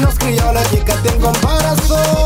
Nos crió la chica, tengo embarazo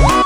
Woo!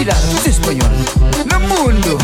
y la música No mundo.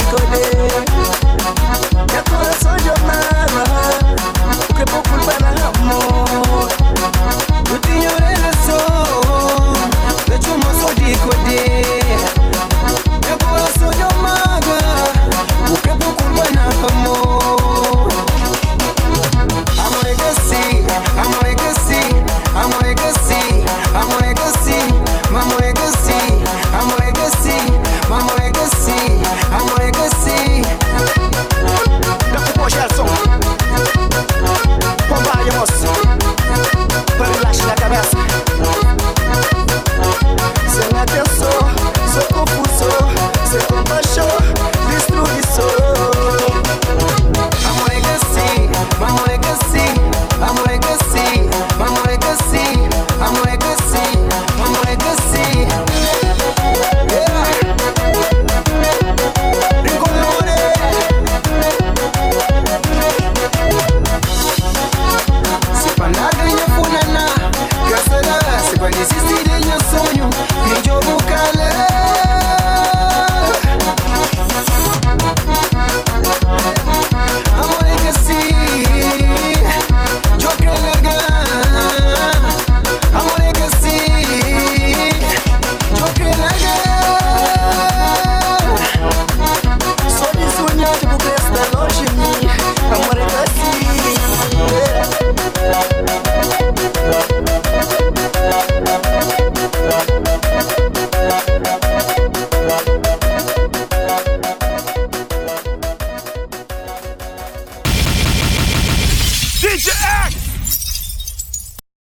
I'm a legacy. I'm a legacy. I'm a